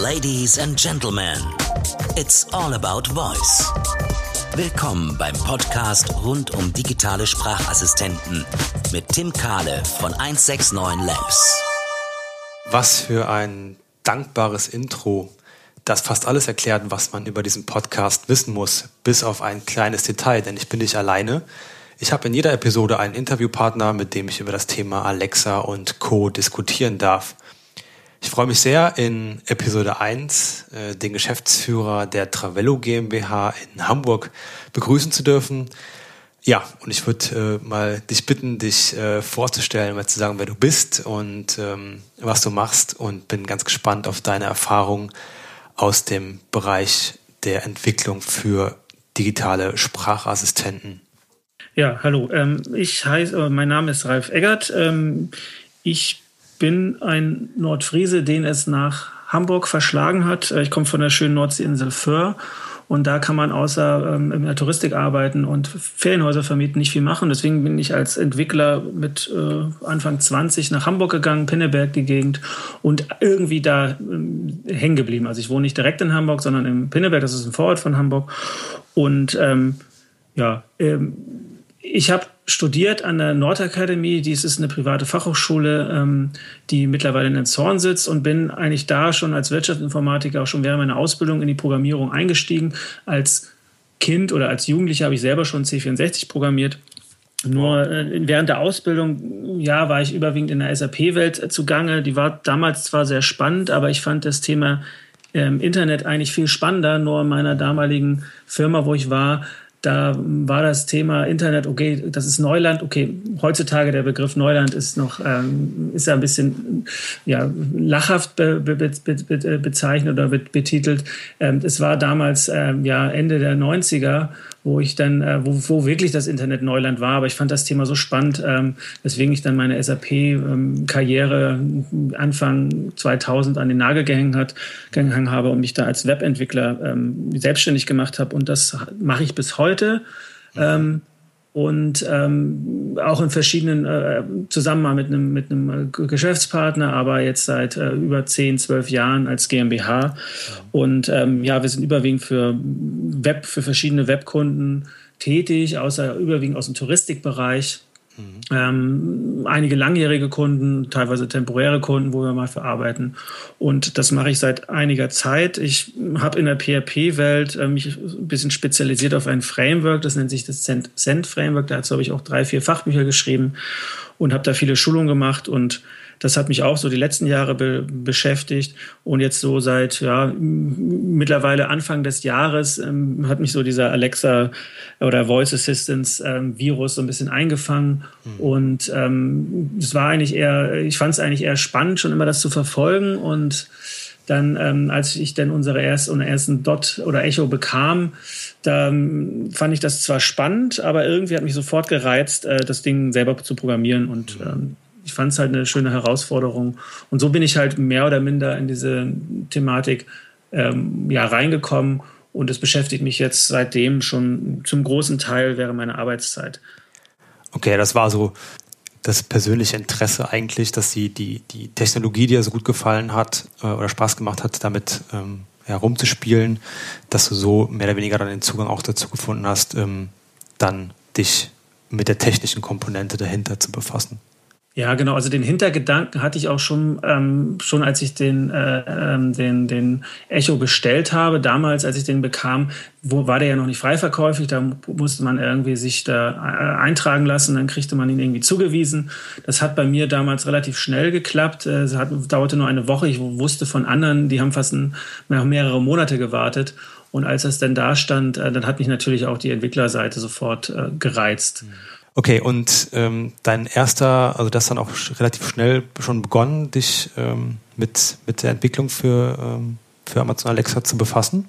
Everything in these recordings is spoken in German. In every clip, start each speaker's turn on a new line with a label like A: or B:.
A: Ladies and Gentlemen, it's all about voice. Willkommen beim Podcast rund um digitale Sprachassistenten mit Tim Kahle von 169 Labs.
B: Was für ein dankbares Intro, das fast alles erklärt, was man über diesen Podcast wissen muss, bis auf ein kleines Detail, denn ich bin nicht alleine. Ich habe in jeder Episode einen Interviewpartner, mit dem ich über das Thema Alexa und Co. diskutieren darf. Ich freue mich sehr, in Episode 1 äh, den Geschäftsführer der Travello GmbH in Hamburg begrüßen zu dürfen. Ja, und ich würde äh, mal dich bitten, dich äh, vorzustellen, mal zu sagen, wer du bist und ähm, was du machst und bin ganz gespannt auf deine Erfahrungen aus dem Bereich der Entwicklung für digitale Sprachassistenten.
C: Ja, hallo. Ähm, ich heiße, äh, mein Name ist Ralf Eggert. Ähm, ich bin ein Nordfriese, den es nach Hamburg verschlagen hat. Äh, ich komme von der schönen Nordseeinsel Föhr und da kann man außer ähm, in der Touristik arbeiten und Ferienhäuser vermieten nicht viel machen. Deswegen bin ich als Entwickler mit äh, Anfang 20 nach Hamburg gegangen, Pinneberg die Gegend und irgendwie da ähm, hängen geblieben. Also ich wohne nicht direkt in Hamburg, sondern im Pinneberg, das ist ein Vorort von Hamburg. Und ähm, ja, ähm, ich habe studiert an der Nordakademie. Dies ist eine private Fachhochschule, ähm, die mittlerweile in Zorn sitzt und bin eigentlich da schon als Wirtschaftsinformatiker auch schon während meiner Ausbildung in die Programmierung eingestiegen. Als Kind oder als Jugendlicher habe ich selber schon C64 programmiert. Nur äh, während der Ausbildung, ja, war ich überwiegend in der SAP-Welt zugange. Die war damals zwar sehr spannend, aber ich fand das Thema ähm, Internet eigentlich viel spannender. Nur in meiner damaligen Firma, wo ich war, da war das Thema Internet, okay, das ist Neuland. Okay, heutzutage der Begriff Neuland ist noch, ähm, ist ja ein bisschen ja, lachhaft be, be, be, bezeichnet oder betitelt. Ähm, es war damals ähm, ja Ende der 90er wo ich dann, äh, wo, wo wirklich das Internet Neuland war. Aber ich fand das Thema so spannend, ähm, weswegen ich dann meine SAP-Karriere ähm, Anfang 2000 an den Nagel gehängt, hat, gehangen habe und mich da als Webentwickler ähm, selbstständig gemacht habe. Und das mache ich bis heute. Ähm, und ähm, auch in verschiedenen äh, Zusammenhang mit einem, mit einem Geschäftspartner, aber jetzt seit äh, über 10, 12 Jahren als GmbH. Und ähm, ja, wir sind überwiegend für Web, für verschiedene Webkunden tätig, außer überwiegend aus dem Touristikbereich. Mhm. Ähm, einige langjährige Kunden, teilweise temporäre Kunden, wo wir mal verarbeiten. Und das mache ich seit einiger Zeit. Ich habe in der PHP-Welt äh, mich ein bisschen spezialisiert auf ein Framework, das nennt sich das Cent-Framework. Dazu habe ich auch drei, vier Fachbücher geschrieben und habe da viele Schulungen gemacht und das hat mich auch so die letzten Jahre be beschäftigt. Und jetzt so seit ja, mittlerweile Anfang des Jahres ähm, hat mich so dieser Alexa oder Voice Assistance ähm, Virus so ein bisschen eingefangen. Mhm. Und ähm, es war eigentlich eher, ich fand es eigentlich eher spannend, schon immer das zu verfolgen. Und dann, ähm, als ich dann unsere erste, unseren ersten Dot oder Echo bekam, da ähm, fand ich das zwar spannend, aber irgendwie hat mich sofort gereizt, äh, das Ding selber zu programmieren und ähm, ich fand es halt eine schöne Herausforderung. Und so bin ich halt mehr oder minder in diese Thematik ähm, ja, reingekommen. Und es beschäftigt mich jetzt seitdem schon zum großen Teil während meiner Arbeitszeit.
B: Okay, das war so das persönliche Interesse eigentlich, dass die, die, die Technologie, die dir so gut gefallen hat äh, oder Spaß gemacht hat, damit ähm, herumzuspielen, dass du so mehr oder weniger dann den Zugang auch dazu gefunden hast, ähm, dann dich mit der technischen Komponente dahinter zu befassen.
C: Ja, genau. Also den Hintergedanken hatte ich auch schon, ähm, schon als ich den, äh, ähm, den, den Echo bestellt habe. Damals, als ich den bekam, wo, war der ja noch nicht freiverkäuflich. Da musste man irgendwie sich da äh, eintragen lassen. Dann kriegte man ihn irgendwie zugewiesen. Das hat bei mir damals relativ schnell geklappt. Äh, es hat, dauerte nur eine Woche. Ich wusste von anderen, die haben fast ein, mehrere Monate gewartet. Und als das dann da stand, äh, dann hat mich natürlich auch die Entwicklerseite sofort gereizt. Mhm.
B: Okay, und ähm, dein erster, also das dann auch relativ schnell schon begonnen, dich ähm, mit, mit der Entwicklung für, ähm, für Amazon Alexa zu befassen?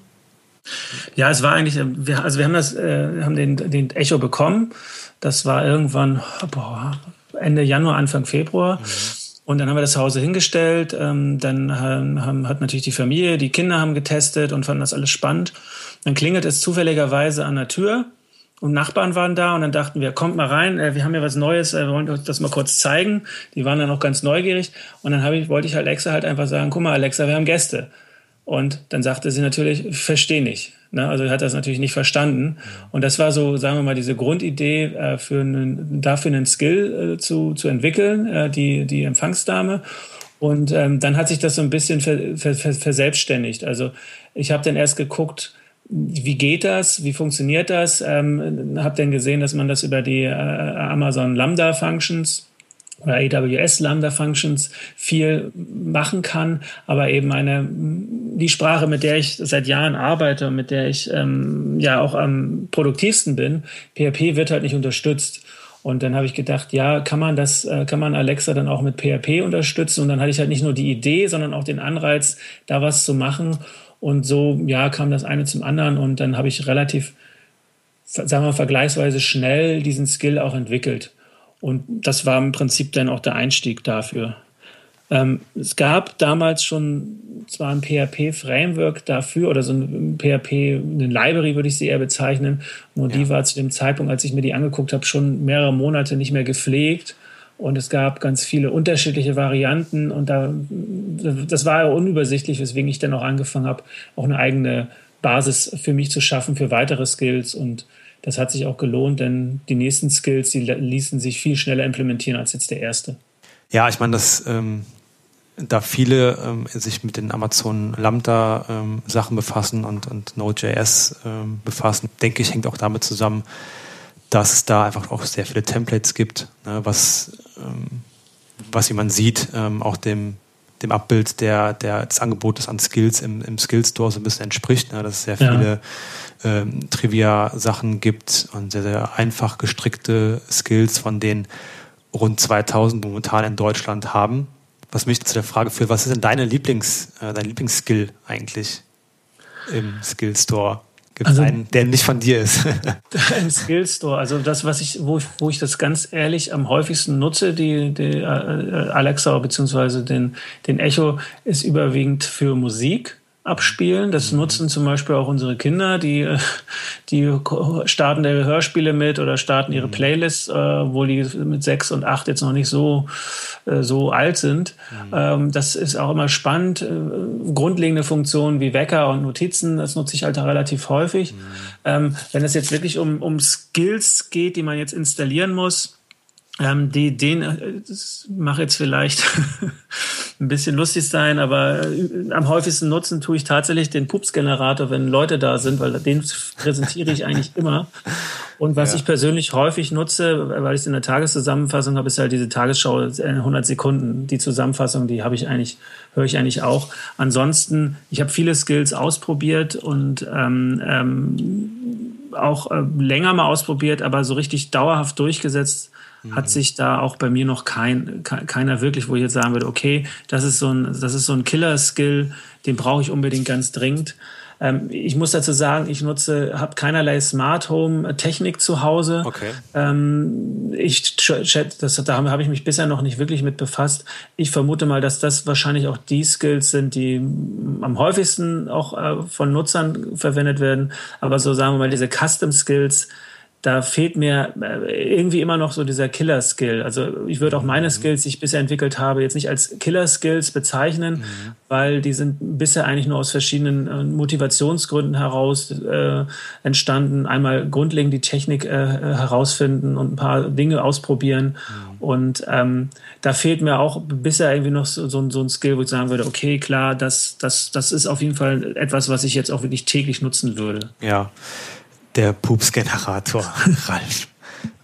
C: Ja, es war eigentlich, äh, wir, also wir haben das, äh, haben den, den Echo bekommen. Das war irgendwann boah, Ende Januar, Anfang Februar. Mhm. Und dann haben wir das zu Hause hingestellt. Ähm, dann haben, haben, hat natürlich die Familie, die Kinder haben getestet und fanden das alles spannend. Dann klingelt es zufälligerweise an der Tür und Nachbarn waren da und dann dachten wir, kommt mal rein, äh, wir haben ja was Neues, äh, wir wollen euch das mal kurz zeigen. Die waren dann auch ganz neugierig und dann ich, wollte ich Alexa halt einfach sagen, guck mal Alexa, wir haben Gäste. Und dann sagte sie natürlich, ich verstehe nicht. Ne? Also hat das natürlich nicht verstanden. Und das war so, sagen wir mal, diese Grundidee, äh, für einen, dafür einen Skill zu, zu entwickeln, die, die Empfangsdame. Und ähm, dann hat sich das so ein bisschen ver, ver, ver, verselbstständigt. Also ich habe dann erst geguckt, wie geht das, wie funktioniert das, ähm, habe dann gesehen, dass man das über die äh, Amazon Lambda Functions oder AWS Lambda Functions viel machen kann, aber eben eine die Sprache, mit der ich seit Jahren arbeite, mit der ich ähm, ja auch am produktivsten bin, PHP wird halt nicht unterstützt. Und dann habe ich gedacht, ja, kann man das, äh, kann man Alexa dann auch mit PHP unterstützen? Und dann hatte ich halt nicht nur die Idee, sondern auch den Anreiz, da was zu machen. Und so, ja, kam das eine zum anderen. Und dann habe ich relativ, sagen wir vergleichsweise schnell diesen Skill auch entwickelt. Und das war im Prinzip dann auch der Einstieg dafür. Ähm, es gab damals schon zwar ein PHP-Framework dafür oder so ein PHP, eine Library würde ich sie eher bezeichnen. Nur ja. die war zu dem Zeitpunkt, als ich mir die angeguckt habe, schon mehrere Monate nicht mehr gepflegt. Und es gab ganz viele unterschiedliche Varianten und da, das war ja unübersichtlich, weswegen ich dann auch angefangen habe, auch eine eigene Basis für mich zu schaffen für weitere Skills und das hat sich auch gelohnt, denn die nächsten Skills, die ließen sich viel schneller implementieren als jetzt der erste.
B: Ja, ich meine, das, ähm, da viele ähm, sich mit den Amazon Lambda ähm, Sachen befassen und, und Node.js ähm, befassen, denke ich, hängt auch damit zusammen, dass es da einfach auch sehr viele Templates gibt, ne, was, ähm, was wie man sieht, ähm, auch dem, dem Abbild der, der, des Angebotes an Skills im, im Skill Store so ein bisschen entspricht, ne, dass es sehr viele ja. ähm, Trivia-Sachen gibt und sehr, sehr einfach gestrickte Skills, von denen rund 2000 momentan in Deutschland haben. Was mich zu der Frage führt, was ist denn deine Lieblings, äh, dein Lieblingsskill eigentlich im Skill Store? Gibt also, einen, der nicht von dir ist?
C: Ein Skill Store, also das, was ich, wo ich, wo ich das ganz ehrlich am häufigsten nutze, die, die äh, Alexa bzw. den, den Echo, ist überwiegend für Musik abspielen. Das nutzen zum Beispiel auch unsere Kinder, die, die starten ihre Hörspiele mit oder starten ihre mhm. Playlists, äh, wo die mit sechs und acht jetzt noch nicht so, äh, so alt sind. Mhm. Ähm, das ist auch immer spannend. Äh, grundlegende Funktionen wie Wecker und Notizen, das nutze ich halt relativ häufig. Mhm. Ähm, wenn es jetzt wirklich um, um Skills geht, die man jetzt installieren muss, ähm, die, den, äh, das mache jetzt vielleicht ein bisschen lustig sein, aber äh, am häufigsten nutzen tue ich tatsächlich den Pups-Generator, wenn Leute da sind, weil den präsentiere ich eigentlich immer. Und was ja. ich persönlich häufig nutze, weil ich es in der Tageszusammenfassung habe, ist halt diese Tagesschau 100 Sekunden. Die Zusammenfassung, die habe ich eigentlich, höre ich eigentlich auch. Ansonsten, ich habe viele Skills ausprobiert und ähm, ähm, auch äh, länger mal ausprobiert, aber so richtig dauerhaft durchgesetzt hat mhm. sich da auch bei mir noch kein, keiner wirklich, wo ich jetzt sagen würde, okay, das ist so ein, das ist so ein Killer-Skill, den brauche ich unbedingt ganz dringend. Ähm, ich muss dazu sagen, ich nutze, habe keinerlei Smart Home Technik zu Hause.
B: Okay.
C: Ähm, ich das, da habe ich mich bisher noch nicht wirklich mit befasst. Ich vermute mal, dass das wahrscheinlich auch die Skills sind, die am häufigsten auch äh, von Nutzern verwendet werden. Aber so sagen wir mal, diese Custom Skills, da fehlt mir äh, irgendwie immer noch so dieser Killer-Skill. Also ich würde auch meine mhm. Skills, die ich bisher entwickelt habe, jetzt nicht als Killer-Skills bezeichnen, mhm. weil die sind bisher eigentlich nur aus verschiedenen äh, Motivationsgründen heraus äh, entstanden. Einmal grundlegend die Technik äh, äh herausfinden und ein paar Dinge ausprobieren. Mhm. Und ähm, da fehlt mir auch bisher irgendwie noch so, so, so ein Skill, wo ich sagen würde, okay, klar, das, das, das ist auf jeden Fall etwas, was ich jetzt auch wirklich täglich nutzen würde.
B: Ja der Pups-Generator, Ralf.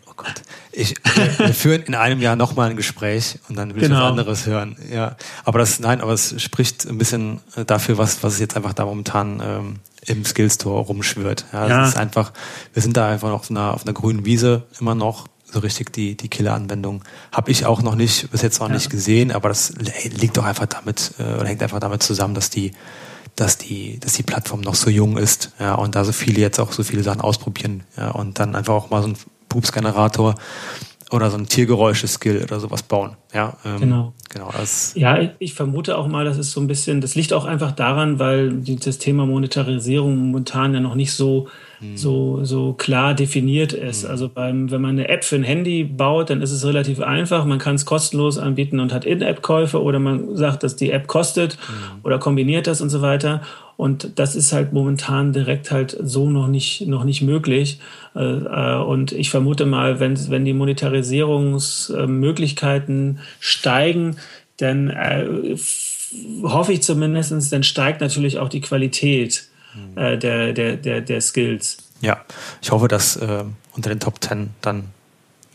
B: Oh Gott. Ich, wir führen in einem Jahr nochmal ein Gespräch und dann will genau. ich was anderes hören. Ja, aber das, nein, aber es spricht ein bisschen dafür, was, was jetzt einfach da momentan ähm, im Skillstore rumschwirrt. Ja, ja. ist einfach, wir sind da einfach auf einer, auf einer grünen Wiese immer noch. So richtig die, die Killer-Anwendung habe ich auch noch nicht, bis jetzt noch ja. nicht gesehen, aber das liegt doch einfach damit, äh, oder hängt einfach damit zusammen, dass die dass die, dass die Plattform noch so jung ist, ja, und da so viele jetzt auch so viele Sachen ausprobieren, ja, und dann einfach auch mal so ein Pups-Generator oder so ein Tiergeräusche-Skill oder sowas bauen. Ja,
C: ähm, genau.
B: genau
C: das ja, ich vermute auch mal, das ist so ein bisschen, das liegt auch einfach daran, weil das Thema Monetarisierung momentan ja noch nicht so, hm. so, so klar definiert ist. Hm. Also beim, wenn man eine App für ein Handy baut, dann ist es relativ einfach. Man kann es kostenlos anbieten und hat In-App-Käufe oder man sagt, dass die App kostet hm. oder kombiniert das und so weiter. Und das ist halt momentan direkt halt so noch nicht, noch nicht möglich. Äh, äh, und ich vermute mal, wenn, wenn die Monetarisierungsmöglichkeiten steigen, dann äh, hoffe ich zumindest, dann steigt natürlich auch die Qualität mhm. der, der, der, der Skills.
B: Ja, ich hoffe, dass äh, unter den Top Ten dann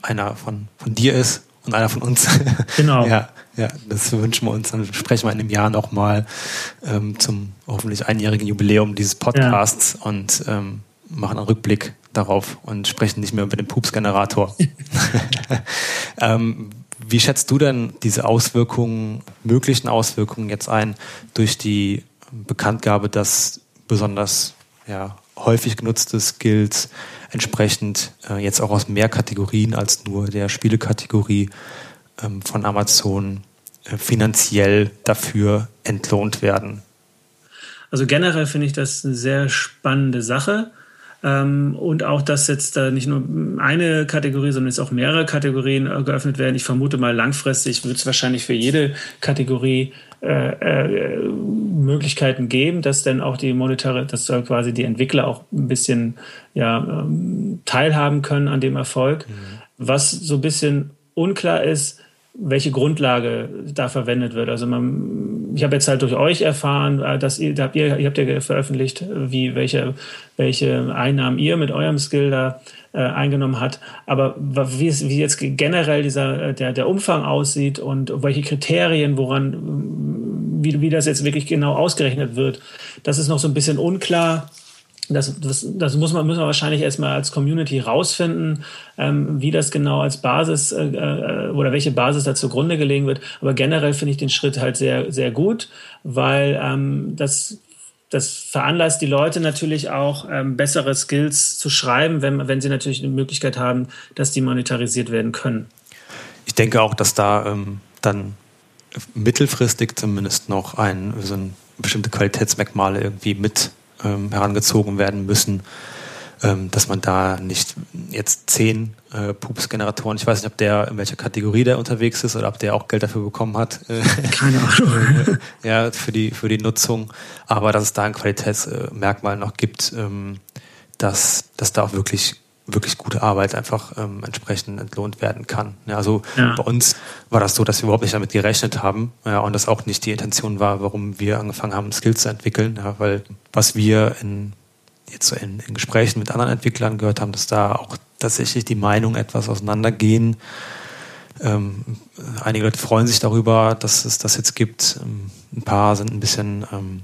B: einer von, von dir ist und einer von uns.
C: Genau.
B: ja, ja, das wünschen wir uns. Dann sprechen wir in einem Jahr nochmal ähm, zum hoffentlich einjährigen Jubiläum dieses Podcasts ja. und ähm, machen einen Rückblick darauf und sprechen nicht mehr über den Pups-Generator. ähm, wie schätzt du denn diese Auswirkungen, möglichen Auswirkungen jetzt ein durch die Bekanntgabe, dass besonders ja, häufig genutzte Skills entsprechend äh, jetzt auch aus mehr Kategorien als nur der Spielekategorie ähm, von Amazon äh, finanziell dafür entlohnt werden.
C: Also generell finde ich das eine sehr spannende Sache. Ähm, und auch, dass jetzt da nicht nur eine Kategorie, sondern jetzt auch mehrere Kategorien äh, geöffnet werden. Ich vermute mal, langfristig wird es wahrscheinlich für jede Kategorie äh, äh, Möglichkeiten geben, dass dann auch die monetare, dass quasi die Entwickler auch ein bisschen ja, ähm, teilhaben können an dem Erfolg. Mhm. Was so ein bisschen unklar ist, welche Grundlage da verwendet wird. Also man, ich habe jetzt halt durch euch erfahren, äh, dass ihr, habt ihr, ihr habt ja veröffentlicht, wie welche, welche Einnahmen ihr mit eurem Skill da äh, eingenommen hat. Aber wie, es, wie jetzt generell dieser, äh, der, der Umfang aussieht und welche Kriterien, woran, wie, wie das jetzt wirklich genau ausgerechnet wird, das ist noch so ein bisschen unklar. Das, das, das muss man, müssen wir wahrscheinlich erstmal als Community rausfinden, ähm, wie das genau als Basis äh, äh, oder welche Basis da zugrunde gelegen wird. Aber generell finde ich den Schritt halt sehr, sehr gut, weil ähm, das das veranlasst die Leute natürlich auch, ähm, bessere Skills zu schreiben, wenn, wenn sie natürlich eine Möglichkeit haben, dass die monetarisiert werden können.
B: Ich denke auch, dass da ähm, dann mittelfristig zumindest noch ein, so ein bestimmte Qualitätsmerkmale irgendwie mit ähm, herangezogen werden müssen, ähm, dass man da nicht jetzt zehn äh, Pups-Generatoren, ich weiß nicht, ob der in welcher Kategorie der unterwegs ist oder ob der auch Geld dafür bekommen hat.
C: Äh, Keine Ahnung.
B: ja, für die, für die Nutzung. Aber dass es da ein Qualitätsmerkmal noch gibt, ähm, dass, dass da auch wirklich wirklich gute Arbeit einfach ähm, entsprechend entlohnt werden kann. Ja, also ja. bei uns war das so, dass wir überhaupt nicht damit gerechnet haben ja, und das auch nicht die Intention war, warum wir angefangen haben, Skills zu entwickeln, ja, weil was wir in jetzt so in, in Gesprächen mit anderen Entwicklern gehört haben, dass da auch tatsächlich die Meinungen etwas auseinandergehen. Ähm, einige Leute freuen sich darüber, dass es das jetzt gibt. Ähm, ein paar sind ein bisschen, ähm,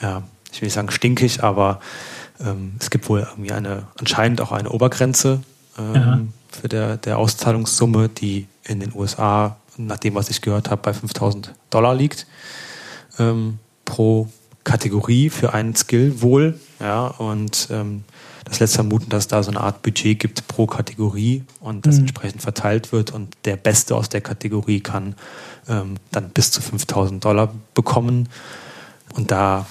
B: ja, ich will nicht sagen stinkig, aber ähm, es gibt wohl irgendwie eine, anscheinend auch eine Obergrenze ähm, für der, der Auszahlungssumme, die in den USA, nach dem, was ich gehört habe, bei 5000 Dollar liegt ähm, pro Kategorie für einen Skill wohl. Ja, und ähm, das lässt vermuten, dass da so eine Art Budget gibt pro Kategorie und das mhm. entsprechend verteilt wird und der Beste aus der Kategorie kann ähm, dann bis zu 5000 Dollar bekommen. Und da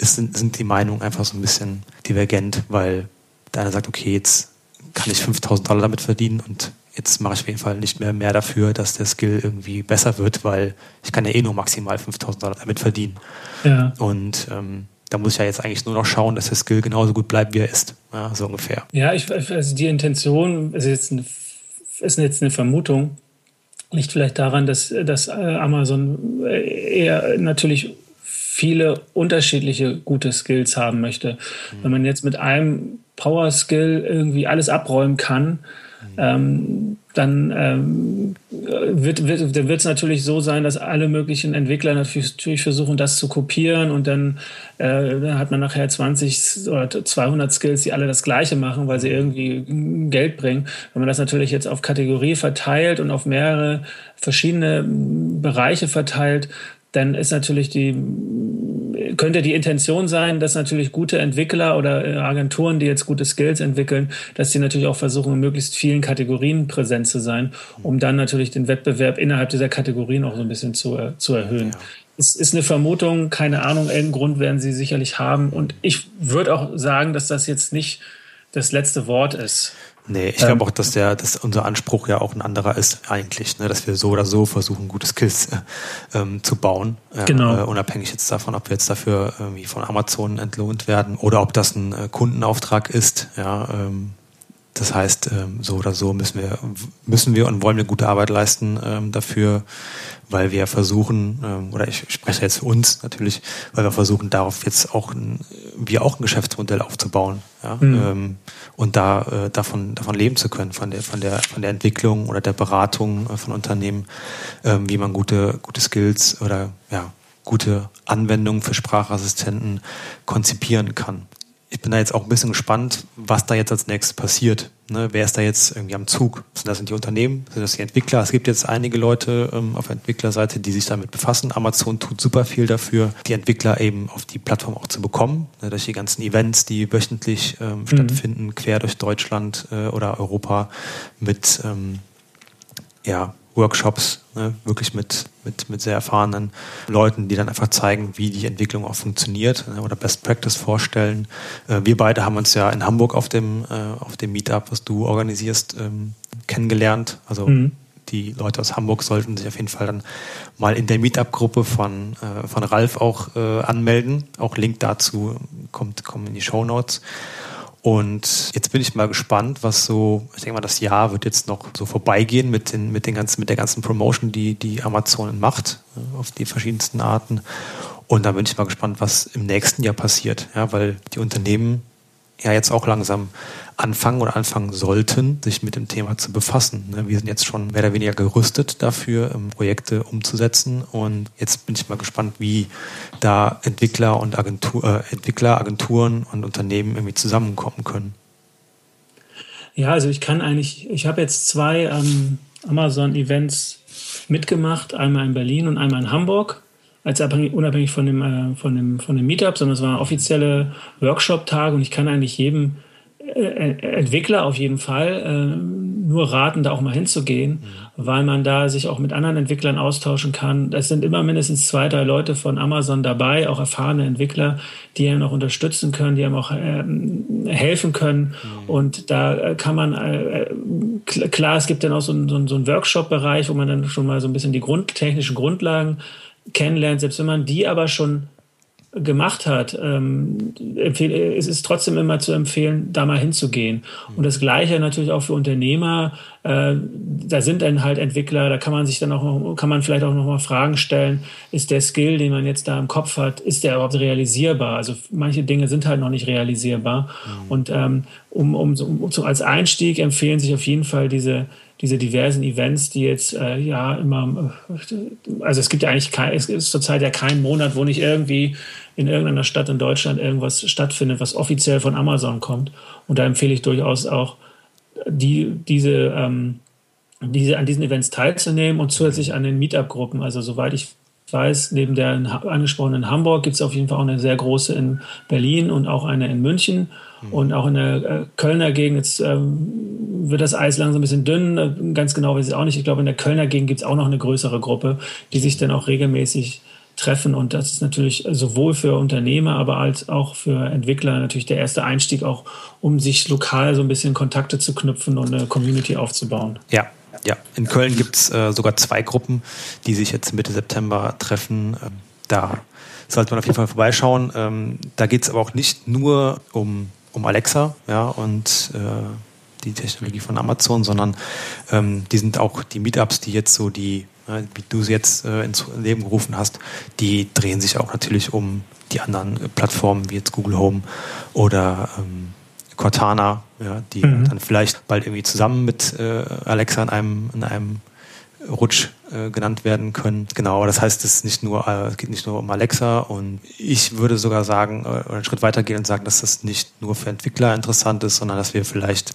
B: ist, sind die Meinungen einfach so ein bisschen divergent, weil der eine sagt, okay, jetzt kann ich 5000 Dollar damit verdienen und jetzt mache ich auf jeden Fall nicht mehr mehr dafür, dass der Skill irgendwie besser wird, weil ich kann ja eh nur maximal 5000 Dollar damit verdienen.
C: Ja.
B: Und ähm, da muss ich ja jetzt eigentlich nur noch schauen, dass der Skill genauso gut bleibt, wie er ist. Ja, so ungefähr.
C: Ja, ich, also die Intention ist jetzt, eine, ist jetzt eine Vermutung. Liegt vielleicht daran, dass, dass äh, Amazon eher natürlich viele unterschiedliche gute Skills haben möchte. Mhm. Wenn man jetzt mit einem Power Skill irgendwie alles abräumen kann, ähm, dann ähm, wird es wird, natürlich so sein, dass alle möglichen Entwickler natürlich versuchen, das zu kopieren und dann, äh, dann hat man nachher 20 oder 200 Skills, die alle das Gleiche machen, weil sie irgendwie Geld bringen. Wenn man das natürlich jetzt auf Kategorie verteilt und auf mehrere verschiedene Bereiche verteilt, dann ist natürlich die könnte die Intention sein, dass natürlich gute Entwickler oder äh, Agenturen, die jetzt gute Skills entwickeln, dass sie natürlich auch versuchen, in möglichst vielen Kategorien präsent zu sein, um dann natürlich den Wettbewerb innerhalb dieser Kategorien auch so ein bisschen zu, äh, zu erhöhen. Ja. Es ist eine Vermutung, keine Ahnung, irgendeinen Grund werden sie sicherlich haben. Und ich würde auch sagen, dass das jetzt nicht das letzte Wort ist.
B: Nee, ich glaube ähm, auch, dass der, dass unser Anspruch ja auch ein anderer ist eigentlich, ne? dass wir so oder so versuchen, gute Skills äh, ähm, zu bauen. Äh, genau. Äh, unabhängig jetzt davon, ob wir jetzt dafür irgendwie von Amazon entlohnt werden oder ob das ein äh, Kundenauftrag ist. Ja, ähm, das heißt, ähm, so oder so müssen wir, müssen wir und wollen wir gute Arbeit leisten ähm, dafür, weil wir versuchen, ähm, oder ich spreche jetzt für uns natürlich, weil wir versuchen, darauf jetzt auch ein, wir auch ein Geschäftsmodell aufzubauen, ja, mhm. und da äh, davon davon leben zu können, von der von der von der Entwicklung oder der Beratung äh, von Unternehmen, wie man gute gute Skills oder ja gute Anwendungen für Sprachassistenten konzipieren kann ich bin da jetzt auch ein bisschen gespannt, was da jetzt als nächstes passiert. Ne? Wer ist da jetzt irgendwie am Zug? Sind das die Unternehmen? Sind das die Entwickler? Es gibt jetzt einige Leute ähm, auf der Entwicklerseite, die sich damit befassen. Amazon tut super viel dafür, die Entwickler eben auf die Plattform auch zu bekommen. Ne? Durch die ganzen Events, die wöchentlich ähm, mhm. stattfinden, quer durch Deutschland äh, oder Europa mit ähm, ja, Workshops, ne, wirklich mit, mit, mit sehr erfahrenen Leuten, die dann einfach zeigen, wie die Entwicklung auch funktioniert ne, oder Best Practice vorstellen. Äh, wir beide haben uns ja in Hamburg auf dem, äh, auf dem Meetup, was du organisierst, ähm, kennengelernt. Also mhm. die Leute aus Hamburg sollten sich auf jeden Fall dann mal in der Meetup-Gruppe von, äh, von Ralf auch äh, anmelden. Auch Link dazu kommt, kommt in die Show Notes. Und jetzt bin ich mal gespannt, was so, ich denke mal, das Jahr wird jetzt noch so vorbeigehen mit, den, mit, den ganzen, mit der ganzen Promotion, die, die Amazon macht, auf die verschiedensten Arten. Und da bin ich mal gespannt, was im nächsten Jahr passiert, ja, weil die Unternehmen ja jetzt auch langsam anfangen oder anfangen sollten, sich mit dem Thema zu befassen. Ne? Wir sind jetzt schon mehr oder weniger gerüstet dafür, ähm, Projekte umzusetzen. Und jetzt bin ich mal gespannt, wie da Entwickler und Agentur, äh, Entwickler, Agenturen und Unternehmen irgendwie zusammenkommen können.
C: Ja, also ich kann eigentlich, ich habe jetzt zwei ähm, Amazon-Events mitgemacht, einmal in Berlin und einmal in Hamburg als unabhängig von dem, äh, von dem, von dem Meetup, sondern es waren offizielle Workshop-Tage und ich kann eigentlich jedem Entwickler auf jeden Fall äh, nur raten, da auch mal hinzugehen, mhm. weil man da sich auch mit anderen Entwicklern austauschen kann. Es sind immer mindestens zwei, drei Leute von Amazon dabei, auch erfahrene Entwickler, die einem auch unterstützen können, die einem auch äh, helfen können. Mhm. Und da äh, kann man, äh, klar, es gibt dann auch so, so, so einen Workshop-Bereich, wo man dann schon mal so ein bisschen die Grund, technischen Grundlagen kennenlernt, selbst wenn man die aber schon gemacht hat, ähm, es ist trotzdem immer zu empfehlen, da mal hinzugehen. Und das Gleiche natürlich auch für Unternehmer. Äh, da sind dann halt Entwickler, da kann man sich dann auch noch, kann man vielleicht auch noch mal Fragen stellen, ist der Skill, den man jetzt da im Kopf hat, ist der überhaupt realisierbar? Also manche Dinge sind halt noch nicht realisierbar. Mhm. Und ähm, um, um, um, um, als Einstieg empfehlen sich auf jeden Fall diese diese diversen Events, die jetzt äh, ja immer, äh, also es gibt ja eigentlich kein, es ist zurzeit ja kein Monat, wo nicht irgendwie in irgendeiner Stadt in Deutschland irgendwas stattfindet, was offiziell von Amazon kommt. Und da empfehle ich durchaus auch, die, diese, ähm, diese, an diesen Events teilzunehmen und zusätzlich an den Meetup-Gruppen. Also soweit ich weiß, neben der angesprochenen Hamburg gibt es auf jeden Fall auch eine sehr große in Berlin und auch eine in München. Mhm. Und auch in der äh, Kölner Gegend jetzt, ähm, wird das Eis langsam ein bisschen dünn. Äh, ganz genau weiß ich auch nicht. Ich glaube, in der Kölner Gegend gibt es auch noch eine größere Gruppe, die sich dann auch regelmäßig treffen. Und das ist natürlich sowohl für Unternehmer, aber als auch für Entwickler natürlich der erste Einstieg, auch um sich lokal so ein bisschen Kontakte zu knüpfen und eine Community aufzubauen.
B: Ja, ja, in Köln gibt es äh, sogar zwei Gruppen, die sich jetzt Mitte September treffen. Ähm, da sollte man auf jeden Fall vorbeischauen. Ähm, da geht es aber auch nicht nur um, um Alexa ja, und äh, die Technologie von Amazon, sondern ähm, die sind auch die Meetups, die jetzt so die, äh, wie du sie jetzt äh, ins Leben gerufen hast, die drehen sich auch natürlich um die anderen Plattformen wie jetzt Google Home oder ähm, Cortana, ja, die mhm. dann vielleicht bald irgendwie zusammen mit äh, Alexa in einem, in einem Rutsch äh, genannt werden können. Genau, das heißt, es, nicht nur, äh, es geht nicht nur um Alexa und ich würde sogar sagen, äh, einen Schritt weiter gehen und sagen, dass das nicht nur für Entwickler interessant ist, sondern dass wir vielleicht,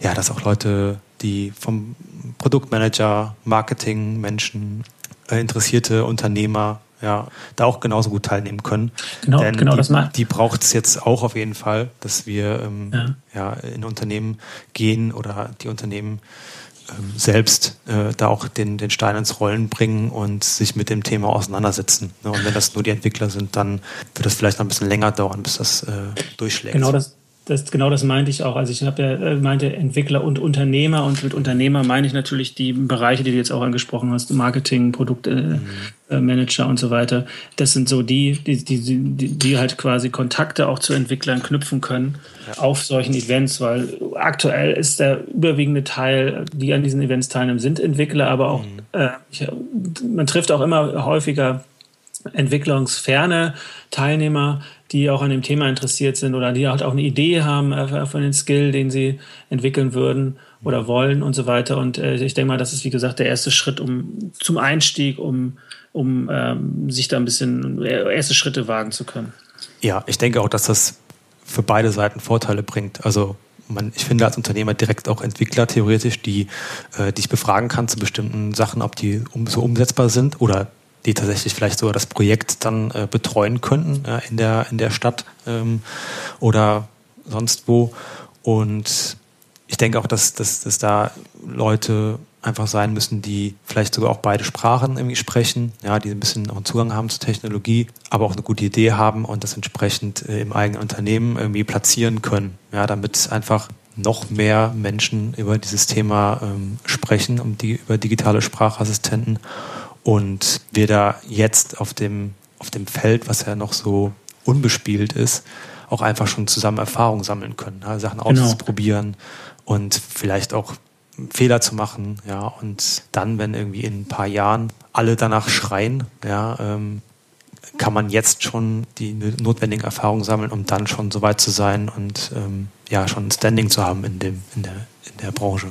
B: ja, dass auch Leute, die vom Produktmanager, Marketing, Menschen, äh, interessierte Unternehmer, ja, da auch genauso gut teilnehmen können.
C: Genau,
B: Denn
C: genau
B: die,
C: das mal.
B: Die braucht es jetzt auch auf jeden Fall, dass wir ähm, ja. ja. in Unternehmen gehen oder die Unternehmen selbst äh, da auch den, den Stein ins Rollen bringen und sich mit dem Thema auseinandersetzen. Ne? Und wenn das nur die Entwickler sind, dann wird das vielleicht noch ein bisschen länger dauern, bis das äh, durchschlägt.
C: Genau das, das, genau das meinte ich auch. Also ich habe ja äh, meinte Entwickler und Unternehmer und mit Unternehmer meine ich natürlich die Bereiche, die du jetzt auch angesprochen hast, Marketing, Produktmanager mhm. und so weiter. Das sind so die, die, die, die, die halt quasi Kontakte auch zu Entwicklern knüpfen können ja. auf solchen Events, weil aktuell ist der überwiegende Teil, die an diesen Events teilnehmen, sind Entwickler, aber auch mhm. äh, ich, man trifft auch immer häufiger entwicklungsferne Teilnehmer, die auch an dem Thema interessiert sind oder die halt auch eine Idee haben äh, von den Skill, den sie entwickeln würden oder wollen und so weiter. Und äh, ich denke mal, das ist wie gesagt der erste Schritt um zum Einstieg, um um ähm, sich da ein bisschen äh, erste Schritte wagen zu können.
B: Ja, ich denke auch, dass das für beide Seiten Vorteile bringt. Also man, ich finde als Unternehmer direkt auch Entwickler theoretisch, die, äh, die ich befragen kann zu bestimmten Sachen, ob die um, so umsetzbar sind oder die tatsächlich vielleicht sogar das Projekt dann äh, betreuen könnten ja, in, der, in der Stadt ähm, oder sonst wo. Und ich denke auch, dass, dass, dass da Leute einfach sein müssen, die vielleicht sogar auch beide Sprachen irgendwie sprechen, ja, die ein bisschen auch einen Zugang haben zur Technologie, aber auch eine gute Idee haben und das entsprechend äh, im eigenen Unternehmen irgendwie platzieren können, ja, damit einfach noch mehr Menschen über dieses Thema ähm, sprechen, um die über digitale Sprachassistenten und wir da jetzt auf dem, auf dem Feld, was ja noch so unbespielt ist, auch einfach schon zusammen Erfahrungen sammeln können, ja, Sachen genau. auszuprobieren und vielleicht auch Fehler zu machen, ja, und dann, wenn irgendwie in ein paar Jahren alle danach schreien, ja, ähm, kann man jetzt schon die notwendigen Erfahrungen sammeln, um dann schon so weit zu sein und ähm, ja, schon ein Standing zu haben in, dem, in, der, in der Branche.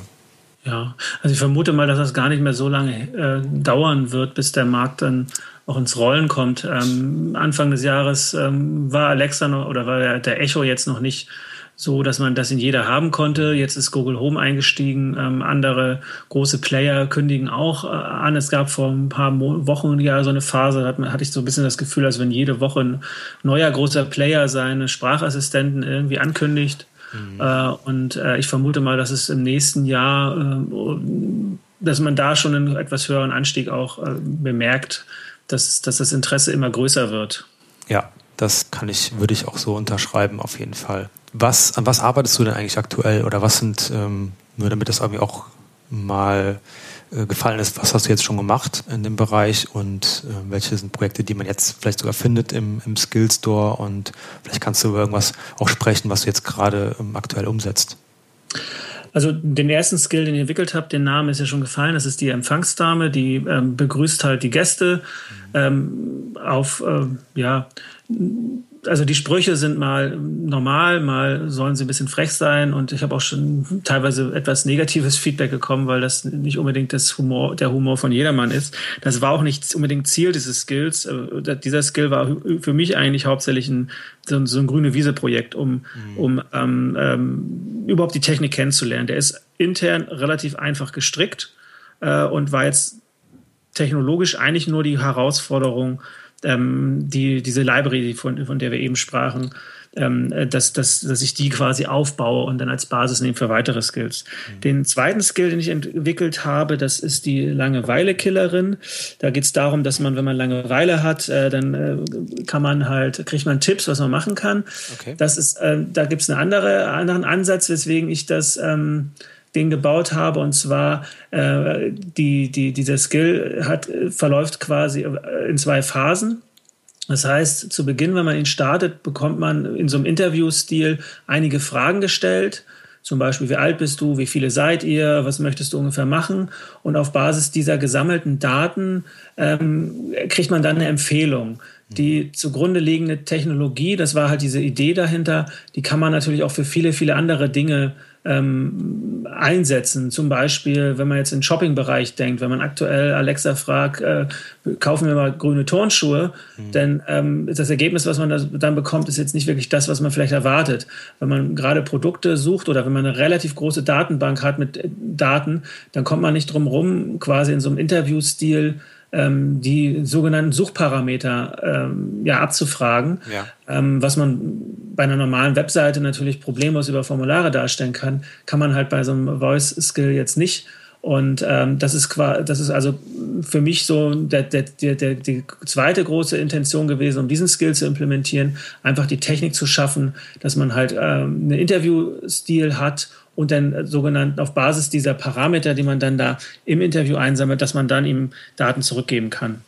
C: Ja, also ich vermute mal, dass das gar nicht mehr so lange äh, dauern wird, bis der Markt dann auch ins Rollen kommt. Ähm, Anfang des Jahres ähm, war Alexa noch, oder war der, der, Echo jetzt noch nicht so, dass man das in jeder haben konnte. Jetzt ist Google Home eingestiegen. Ähm, andere große Player kündigen auch äh, an. Es gab vor ein paar Mo Wochen ja so eine Phase, da hat hatte ich so ein bisschen das Gefühl, als wenn jede Woche ein neuer großer Player seine Sprachassistenten irgendwie ankündigt. Mhm. Äh, und äh, ich vermute mal, dass es im nächsten Jahr, äh, dass man da schon einen etwas höheren Anstieg auch äh, bemerkt, dass, dass das Interesse immer größer wird.
B: Ja, das kann ich, würde ich auch so unterschreiben, auf jeden Fall. Was, an was arbeitest du denn eigentlich aktuell oder was sind, ähm, nur damit das irgendwie auch mal gefallen ist, was hast du jetzt schon gemacht in dem Bereich und äh, welche sind Projekte, die man jetzt vielleicht sogar findet im, im Skill Store und vielleicht kannst du über irgendwas auch sprechen, was du jetzt gerade ähm, aktuell umsetzt.
C: Also den ersten Skill, den ich entwickelt habe, den Namen ist ja schon gefallen, das ist die Empfangsdame, die ähm, begrüßt halt die Gäste mhm. ähm, auf, äh, ja, also die Sprüche sind mal normal, mal sollen sie ein bisschen frech sein und ich habe auch schon teilweise etwas negatives Feedback bekommen, weil das nicht unbedingt das Humor, der Humor von jedermann ist. Das war auch nicht unbedingt Ziel dieses Skills. Äh, dieser Skill war für mich eigentlich hauptsächlich ein, so, ein, so ein grüne Wiese-Projekt, um, mhm. um ähm, ähm, überhaupt die Technik kennenzulernen. Der ist intern relativ einfach gestrickt äh, und war jetzt technologisch eigentlich nur die Herausforderung, ähm, die, diese Library, von, von der wir eben sprachen, ähm, dass, dass, dass ich die quasi aufbaue und dann als Basis nehme für weitere Skills. Mhm. Den zweiten Skill, den ich entwickelt habe, das ist die Langeweile-Killerin. Da geht es darum, dass man, wenn man Langeweile hat, äh, dann äh, kann man halt, kriegt man Tipps, was man machen kann. Okay. Das ist, äh, da gibt es einen andere, anderen Ansatz, weswegen ich das ähm, den gebaut habe. Und zwar äh, die, die, dieser Skill hat, verläuft quasi in zwei Phasen. Das heißt, zu Beginn, wenn man ihn startet, bekommt man in so einem Interviewstil einige Fragen gestellt. Zum Beispiel, wie alt bist du, wie viele seid ihr, was möchtest du ungefähr machen? Und auf Basis dieser gesammelten Daten ähm, kriegt man dann eine Empfehlung. Die zugrunde liegende Technologie, das war halt diese Idee dahinter, die kann man natürlich auch für viele, viele andere Dinge ähm, einsetzen. Zum Beispiel, wenn man jetzt in den Shopping-Bereich denkt, wenn man aktuell Alexa fragt, äh, kaufen wir mal grüne Turnschuhe, mhm. denn ähm, das Ergebnis, was man da, dann bekommt, ist jetzt nicht wirklich das, was man vielleicht erwartet. Wenn man gerade Produkte sucht oder wenn man eine relativ große Datenbank hat mit Daten, dann kommt man nicht drum rum, quasi in so einem Interviewstil ähm, die sogenannten Suchparameter ähm, ja, abzufragen, ja. Ähm, was man bei einer normalen Webseite natürlich problemlos über Formulare darstellen kann, kann man halt bei so einem Voice-Skill jetzt nicht. Und ähm, das ist das ist also für mich so der, der, der, die zweite große Intention gewesen, um diesen Skill zu implementieren, einfach die Technik zu schaffen, dass man halt ähm, einen Interviewstil hat und dann sogenannten auf Basis dieser Parameter, die man dann da im Interview einsammelt, dass man dann ihm Daten zurückgeben kann.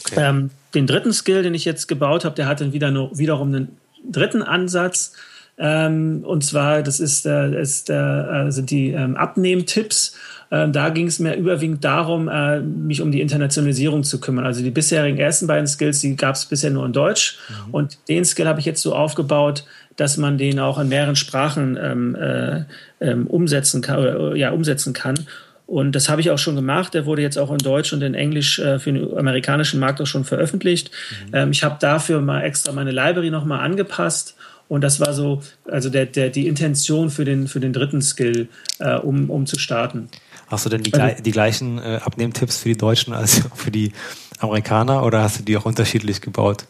C: Okay. Ähm, den dritten Skill, den ich jetzt gebaut habe, der hat dann wieder nur, wiederum einen dritten Ansatz. Ähm, und zwar, das ist, äh, ist äh, sind die ähm, Abnehmtipps. Ähm, da ging es mir überwiegend darum, äh, mich um die Internationalisierung zu kümmern. Also die bisherigen ersten beiden Skills, die gab es bisher nur in Deutsch. Mhm. Und den Skill habe ich jetzt so aufgebaut, dass man den auch in mehreren Sprachen ähm, äh, ähm, umsetzen kann, oder, ja, umsetzen kann. Und das habe ich auch schon gemacht. Der wurde jetzt auch in Deutsch und in Englisch äh, für den amerikanischen Markt auch schon veröffentlicht. Mhm. Ähm, ich habe dafür mal extra meine Library nochmal angepasst. Und das war so, also der, der, die Intention für den, für den dritten Skill, äh, um, um zu starten.
B: Hast du denn die, also, die gleichen äh, Abnehmtipps für die Deutschen als für die Amerikaner oder hast du die auch unterschiedlich gebaut?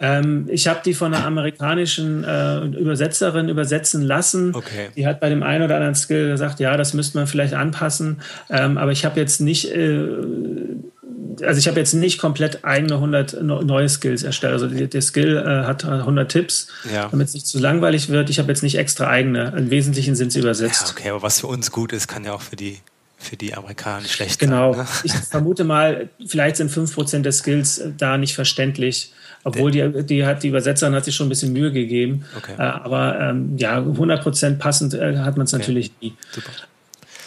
C: Ähm, ich habe die von einer amerikanischen äh, Übersetzerin übersetzen lassen. Okay. Die hat bei dem einen oder anderen Skill gesagt, ja, das müsste man vielleicht anpassen. Ähm, aber ich habe jetzt nicht, äh, also ich habe jetzt nicht komplett eigene 100 neue Skills erstellt. Also der Skill äh, hat 100 Tipps, ja. damit es nicht zu langweilig wird. Ich habe jetzt nicht extra eigene. Im Wesentlichen sind sie übersetzt.
B: Ja, okay, aber was für uns gut ist, kann ja auch für die für die Amerikaner schlecht
C: genau. sein. Genau. Ne? Ich vermute mal, vielleicht sind 5% der Skills äh, da nicht verständlich. Obwohl die, die, hat, die Übersetzerin hat sich schon ein bisschen Mühe gegeben. Okay. Äh, aber ähm, ja, 100% passend äh, hat man es okay. natürlich nie. Super.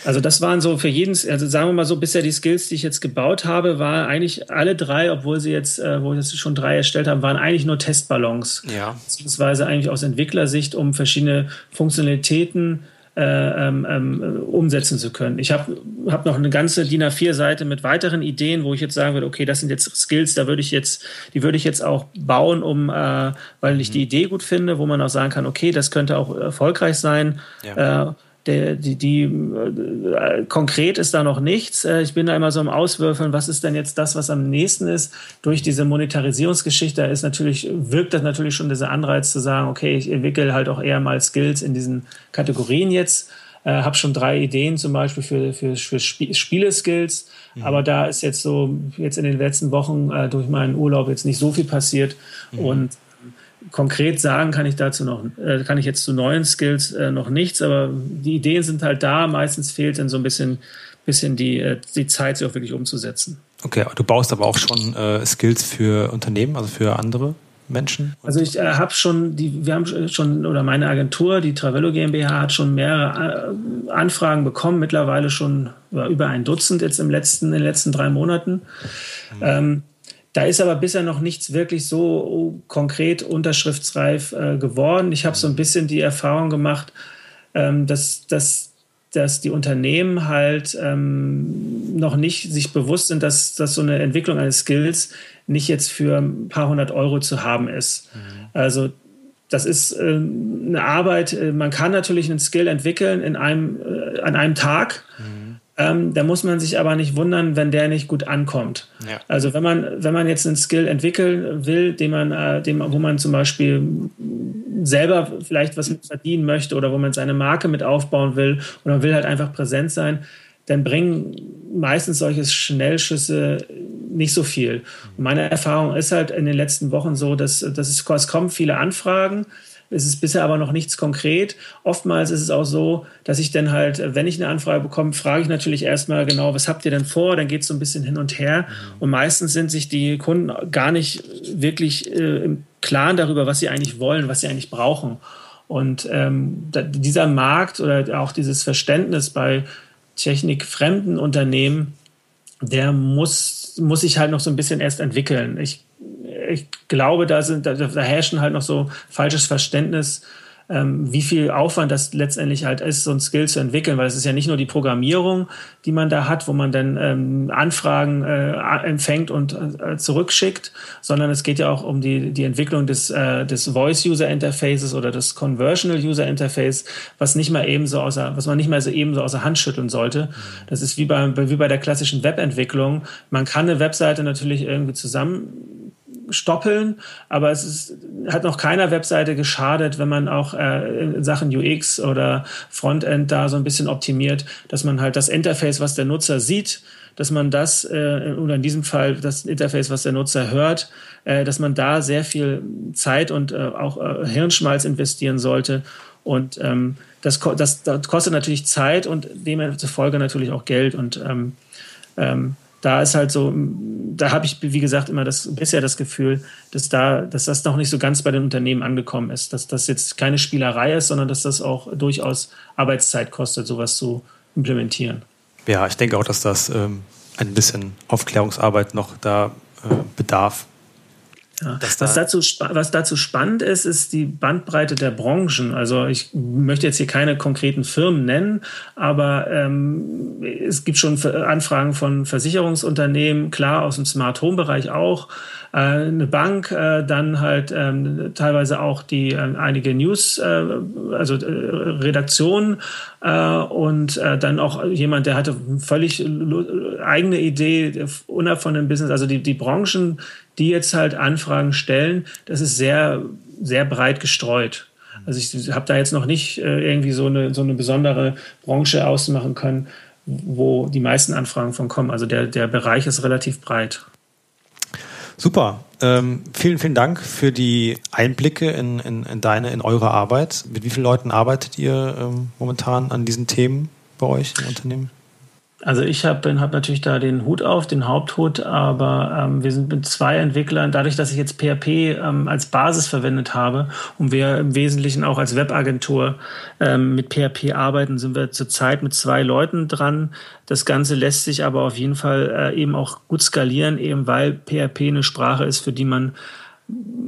C: Also das waren so für jeden, also sagen wir mal so, bisher die Skills, die ich jetzt gebaut habe, waren eigentlich alle drei, obwohl sie jetzt, äh, wo jetzt schon drei erstellt haben, waren eigentlich nur Testballons. Ja. Beziehungsweise eigentlich aus Entwicklersicht, um verschiedene Funktionalitäten äh, ähm, ähm, umsetzen zu können. Ich habe hab noch eine ganze DIN A4-Seite mit weiteren Ideen, wo ich jetzt sagen würde, okay, das sind jetzt Skills, da würde ich jetzt, die würde ich jetzt auch bauen, um, äh, weil ich die mhm. Idee gut finde, wo man auch sagen kann, okay, das könnte auch erfolgreich sein. Ja. Äh, der, die, die äh, konkret ist da noch nichts. Äh, ich bin da immer so im Auswürfeln, was ist denn jetzt das, was am nächsten ist? Durch diese Monetarisierungsgeschichte ist natürlich, wirkt das natürlich schon dieser Anreiz zu sagen, okay, ich entwickle halt auch eher mal Skills in diesen Kategorien jetzt. Äh, habe schon drei Ideen zum Beispiel für, für, für Spieleskills. Mhm. Aber da ist jetzt so, jetzt in den letzten Wochen äh, durch meinen Urlaub jetzt nicht so viel passiert. Mhm. Und konkret sagen kann ich dazu noch, äh, kann ich jetzt zu neuen Skills äh, noch nichts, aber die Ideen sind halt da. Meistens fehlt dann so ein bisschen, bisschen die, äh, die Zeit, sie auch wirklich umzusetzen.
B: Okay, du baust aber auch schon äh, Skills für Unternehmen, also für andere Menschen?
C: Also ich äh, habe schon, die, wir haben schon, oder meine Agentur, die Travello GmbH, hat schon mehrere äh, Anfragen bekommen, mittlerweile schon über ein Dutzend jetzt im letzten, in den letzten drei Monaten. Mhm. Ähm, da ist aber bisher noch nichts wirklich so konkret unterschriftsreif äh, geworden. Ich habe so ein bisschen die Erfahrung gemacht, ähm, dass, dass, dass die Unternehmen halt ähm, noch nicht sich bewusst sind, dass, dass so eine Entwicklung eines Skills nicht jetzt für ein paar hundert Euro zu haben ist. Mhm. Also das ist äh, eine Arbeit, äh, man kann natürlich einen Skill entwickeln in einem, äh, an einem Tag. Mhm ähm, da muss man sich aber nicht wundern, wenn der nicht gut ankommt. Ja. Also wenn man, wenn man jetzt einen Skill entwickeln will, den man, äh, dem, wo man zum Beispiel selber vielleicht was verdienen möchte oder wo man seine Marke mit aufbauen will und man will halt einfach präsent sein, dann bringen meistens solche Schnellschüsse nicht so viel. Und meine Erfahrung ist halt in den letzten Wochen so, dass, dass es, es kommen viele Anfragen, es ist bisher aber noch nichts konkret. Oftmals ist es auch so, dass ich dann halt, wenn ich eine Anfrage bekomme, frage ich natürlich erstmal genau, was habt ihr denn vor? Dann geht es so ein bisschen hin und her. Mhm. Und meistens sind sich die Kunden gar nicht wirklich äh, im Klaren darüber, was sie eigentlich wollen, was sie eigentlich brauchen. Und ähm, da, dieser Markt oder auch dieses Verständnis bei technikfremden Unternehmen, der muss, muss sich halt noch so ein bisschen erst entwickeln. Ich ich glaube, da, sind, da, da herrschen halt noch so falsches Verständnis ähm, wie viel Aufwand das letztendlich halt ist, so ein Skill zu entwickeln, weil es ist ja nicht nur die Programmierung, die man da hat, wo man dann ähm, Anfragen äh, empfängt und äh, zurückschickt, sondern es geht ja auch um die, die Entwicklung des, äh, des Voice-User-Interfaces oder des Conversional-User-Interface, was nicht mal ebenso außer, was man nicht mal so ebenso außer Hand schütteln sollte. Das ist wie bei, wie bei der klassischen Webentwicklung. Man kann eine Webseite natürlich irgendwie zusammen stoppeln, aber es ist, hat noch keiner Webseite geschadet, wenn man auch äh, in Sachen UX oder Frontend da so ein bisschen optimiert, dass man halt das Interface, was der Nutzer sieht, dass man das, äh, oder in diesem Fall das Interface, was der Nutzer hört, äh, dass man da sehr viel Zeit und äh, auch äh, Hirnschmalz investieren sollte. Und ähm, das, das, das kostet natürlich Zeit und demzufolge natürlich auch Geld. Und ähm, ähm, da ist halt so, da habe ich, wie gesagt, immer das, bisher das Gefühl, dass da, dass das noch nicht so ganz bei den Unternehmen angekommen ist, dass das jetzt keine Spielerei ist, sondern dass das auch durchaus Arbeitszeit kostet, sowas zu implementieren.
B: Ja, ich denke auch, dass das ähm, ein bisschen Aufklärungsarbeit noch da äh, bedarf.
C: Ja. Was, dazu, was dazu spannend ist, ist die Bandbreite der Branchen. Also ich möchte jetzt hier keine konkreten Firmen nennen, aber ähm, es gibt schon Anfragen von Versicherungsunternehmen, klar aus dem Smart Home Bereich auch, äh, eine Bank, äh, dann halt ähm, teilweise auch die äh, einige News, äh, also äh, Redaktionen und äh, dann auch jemand, der hatte völlig eigene Idee, unab von dem Business, also die, die Branchen, die jetzt halt Anfragen stellen, das ist sehr, sehr breit gestreut. Also ich habe da jetzt noch nicht äh, irgendwie so eine, so eine besondere Branche ausmachen können, wo die meisten Anfragen von kommen. Also der, der Bereich ist relativ breit.
B: Super. Ähm, vielen, vielen Dank für die Einblicke in, in, in, deine, in eure Arbeit. Mit wie vielen Leuten arbeitet ihr ähm, momentan an diesen Themen bei euch im Unternehmen?
C: Also ich habe hab natürlich da den Hut auf, den Haupthut, aber ähm, wir sind mit zwei Entwicklern, dadurch, dass ich jetzt PHP ähm, als Basis verwendet habe und wir im Wesentlichen auch als Webagentur ähm, mit PHP arbeiten, sind wir zurzeit mit zwei Leuten dran. Das Ganze lässt sich aber auf jeden Fall äh, eben auch gut skalieren, eben weil PHP eine Sprache ist, für die man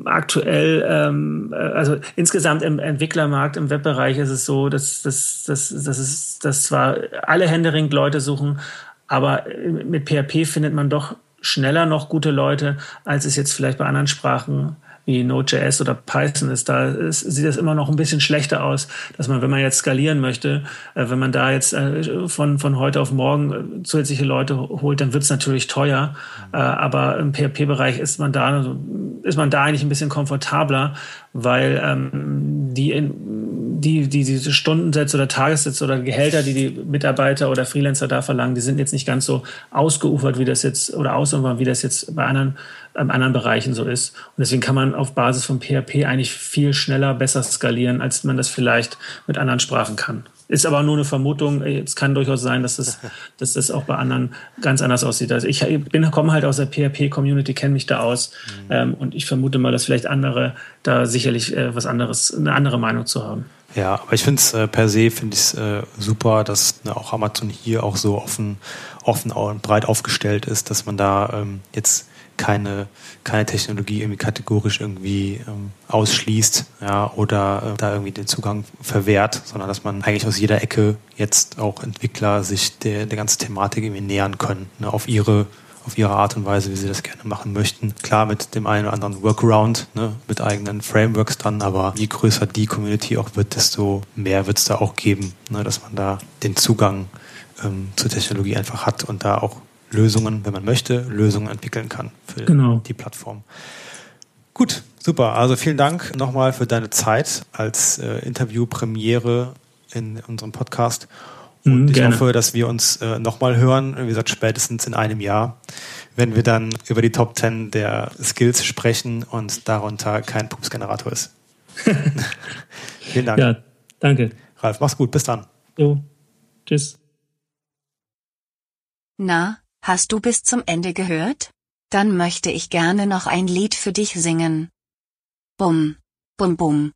C: aktuell, ähm, äh, also insgesamt im Entwicklermarkt, im Webbereich ist es so, dass, dass, dass, dass, es, dass zwar alle händeringend Leute suchen, aber mit PHP findet man doch schneller noch gute Leute, als es jetzt vielleicht bei anderen Sprachen wie Node.js oder Python ist, da ist, sieht das immer noch ein bisschen schlechter aus, dass man, wenn man jetzt skalieren möchte, äh, wenn man da jetzt äh, von, von heute auf morgen äh, zusätzliche Leute holt, dann wird es natürlich teuer. Mhm. Äh, aber im PHP-Bereich ist man da ist man da eigentlich ein bisschen komfortabler, weil ähm, die, die, die diese Stundensätze oder Tagessätze oder Gehälter, die die Mitarbeiter oder Freelancer da verlangen, die sind jetzt nicht ganz so ausgeufert, wie das jetzt oder ausufern, wie das jetzt bei anderen ähm, anderen Bereichen so ist. Und deswegen kann man auf Basis von PHP eigentlich viel schneller, besser skalieren, als man das vielleicht mit anderen Sprachen kann. Ist aber nur eine Vermutung. Es kann durchaus sein, dass das, dass das auch bei anderen ganz anders aussieht. Also ich bin, komme halt aus der PHP-Community, kenne mich da aus. Mhm. Ähm, und ich vermute mal, dass vielleicht andere da sicherlich äh, was anderes, eine andere Meinung zu haben.
B: Ja, aber ich finde es äh, per se finde ich äh, super, dass ne, auch Amazon hier auch so offen, offen und breit aufgestellt ist, dass man da ähm, jetzt keine, keine Technologie irgendwie kategorisch irgendwie ähm, ausschließt ja, oder äh, da irgendwie den Zugang verwehrt, sondern dass man eigentlich aus jeder Ecke jetzt auch Entwickler sich der, der ganzen Thematik irgendwie nähern können, ne, auf ihre auf ihre Art und Weise, wie sie das gerne machen möchten. Klar mit dem einen oder anderen Workaround, ne, mit eigenen Frameworks dann, aber je größer die Community auch wird, desto mehr wird es da auch geben, ne, dass man da den Zugang ähm, zur Technologie einfach hat und da auch Lösungen, wenn man möchte, Lösungen entwickeln kann für genau. die Plattform. Gut, super. Also vielen Dank nochmal für deine Zeit als äh, Interviewpremiere in unserem Podcast. Und mhm, ich gerne. hoffe, dass wir uns äh, nochmal hören, wie gesagt, spätestens in einem Jahr, wenn wir dann über die Top 10 der Skills sprechen und darunter kein Pupsgenerator ist. Vielen Dank.
C: Ja, danke.
B: Ralf, mach's gut. Bis dann.
C: Jo. Tschüss.
D: Na, Hast du bis zum Ende gehört? Dann möchte ich gerne noch ein Lied für dich singen. Bum, bum bum.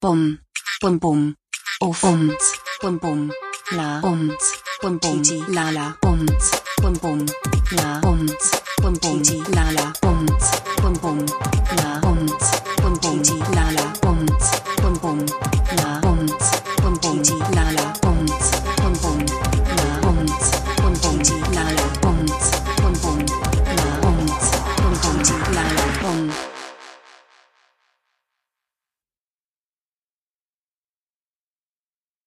D: Bum, bum bum. Oh bums, bum bum. la omt bum bum la la omt bum bum la omt bum bum la la omt bum bum la omt bum bum la la omt bum bum la omt bum bum la